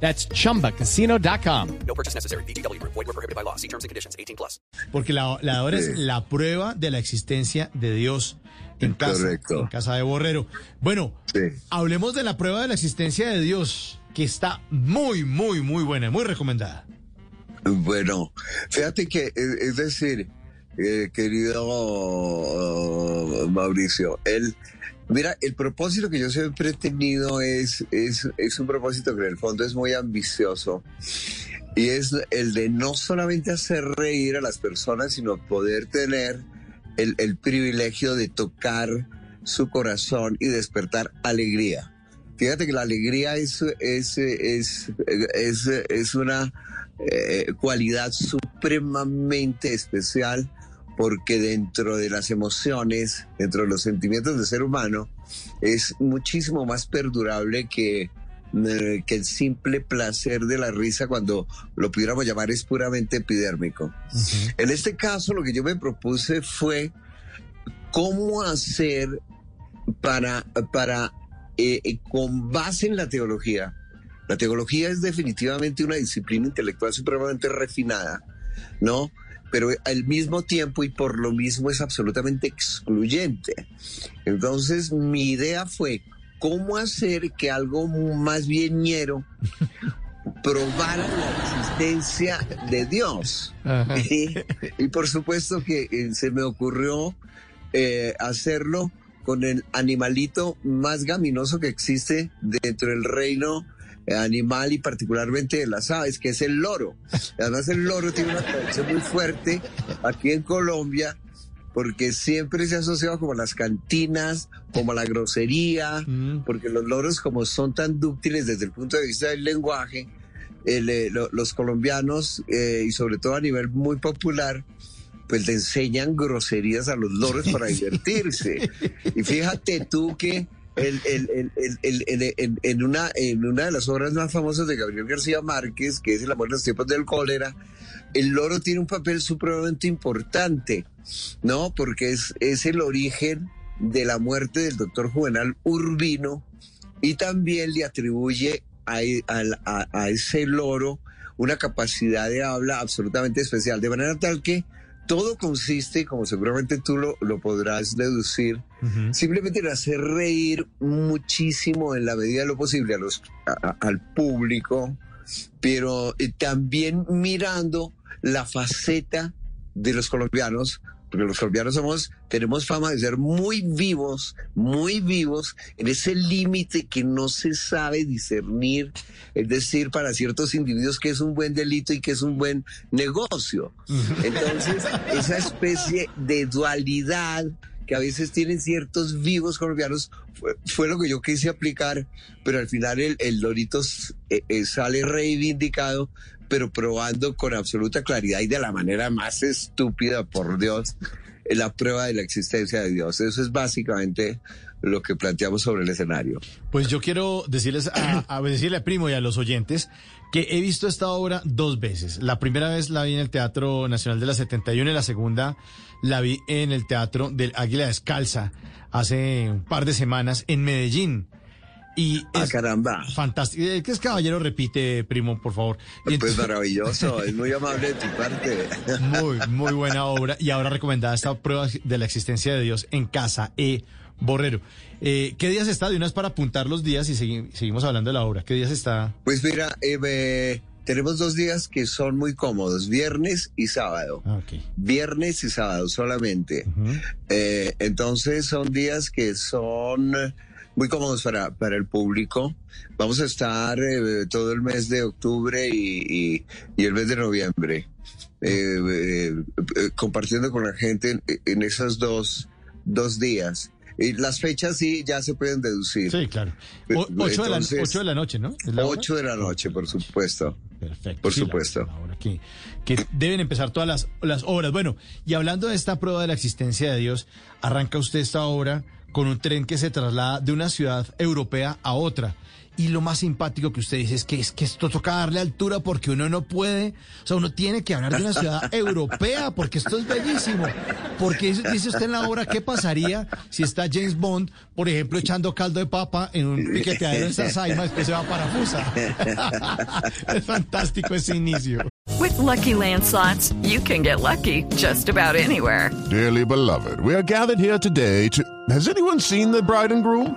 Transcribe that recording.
That's chumbacasino.com. No purchase necessary. BGW. Void were prohibited by law. See terms and conditions. 18 plus. Porque la, la hora es la prueba de la existencia de Dios en casa, Correcto. en casa de Borrero. Bueno, Sí. hablemos de la prueba de la existencia de Dios, que está muy, muy, muy buena, muy recomendada. Bueno, fíjate que, es, decir, eh, querido uh, Mauricio, el, mira, el propósito que yo siempre he tenido es, es, es un propósito que en el fondo es muy ambicioso y es el de no solamente hacer reír a las personas, sino poder tener el, el privilegio de tocar su corazón y despertar alegría. Fíjate que la alegría es, es, es, es, es una eh, cualidad supremamente especial porque dentro de las emociones, dentro de los sentimientos del ser humano, es muchísimo más perdurable que, eh, que el simple placer de la risa cuando lo pudiéramos llamar es puramente epidérmico. En este caso, lo que yo me propuse fue cómo hacer para, para eh, eh, con base en la teología. La teología es definitivamente una disciplina intelectual supremamente refinada, ¿no? Pero al mismo tiempo y por lo mismo es absolutamente excluyente. Entonces, mi idea fue cómo hacer que algo más bien ñero probara la existencia de Dios. Y, y por supuesto que eh, se me ocurrió eh, hacerlo con el animalito más gaminoso que existe dentro del reino animal y particularmente de las aves, que es el loro. Además el loro tiene una tradición muy fuerte aquí en Colombia porque siempre se ha asociado como a las cantinas, como a la grosería, Mm. porque los loros como son tan dúctiles desde el punto de vista del lenguaje, el, eh, lo- los colombianos eh, y sobre todo a nivel muy popular, pues le enseñan groserías a los loros para divertirse. Y fíjate tú que en, una, de las obras más famosas de Gabriel García Márquez, que es El amor en los tiempos del cólera, el loro tiene un papel supremamente importante, ¿no? Porque es, el origen de la muerte del doctor Juvenal Urbino y también le atribuye a ese loro una capacidad de habla absolutamente especial, de manera tal que todo consiste, como seguramente tú lo, lo podrás deducir, simplemente en hacer reír muchísimo en la medida de lo posible a los, a- al público, pero eh, también mirando la faceta de los colombianos, porque los colombianos somos, tenemos fama de ser muy vivos, muy vivos en ese límite que no se sabe discernir, es decir, para ciertos individuos que es un buen delito y que es un buen negocio. Entonces, esa especie de dualidad que a veces tienen ciertos vivos colombianos fue, lo que yo quise aplicar, pero al final el, el eh, eh, sale reivindicado, pero probando con absoluta claridad y de la manera más estúpida, por Dios, la prueba de la existencia de Dios. Eso es básicamente lo que planteamos sobre el escenario. Pues yo quiero decirles a, a decirle a Primo y a los oyentes que he visto esta obra dos veces. La primera vez la vi en el Teatro Nacional de la 71 y la segunda la vi en el Teatro del Águila Descalza hace un par de semanas en Medellín. Y Ah, es caramba. fantástico. Eh, ¿Qué es caballero? Repite, Primo, por favor. Y Pues maravilloso, es muy amable de tu parte. Muy, muy buena obra. Y ahora recomendada esta prueba de la existencia de Dios en casa E. Borrero. Eh, ¿Qué días está? De una vez para apuntar los días y segui- seguimos hablando de la obra. ¿Qué días está? Pues mira, eh, eh, tenemos dos días que son muy cómodos, viernes y sábado. Ah. Viernes y sábado solamente. Entonces son días que son muy cómodos para, para el público. Vamos a estar eh, todo el mes de octubre y, y- el mes de noviembre eh, eh, compartiendo con la gente en, en esos dos, dos días. Y las fechas sí ya se pueden deducir. Sí, claro. O- ocho, de la, ocho de la noche, ¿no? ¿Es la hora? 8 de la noche, por supuesto. Perfecto. Por sí, supuesto. la hora que, que deben empezar todas las, las obras. Bueno, y hablando de esta prueba de la existencia de Dios, arranca usted esta obra con un tren que se traslada de una ciudad europea a otra. Y lo más simpático que usted dice es que es que esto toca darle altura porque uno no puede, o sea, uno tiene que hablar de una ciudad europea porque esto es bellísimo. Porque dice usted en la obra, ¿qué pasaría si está James Bond, por ejemplo, echando caldo de papa en un piqueteadero en Sasaima, después se va para Fusa? es fantástico ese inicio. With Lucky Land slots, you can get lucky just about anywhere. Dearly beloved, we are gathered here today to. Has anyone seen the bride and groom?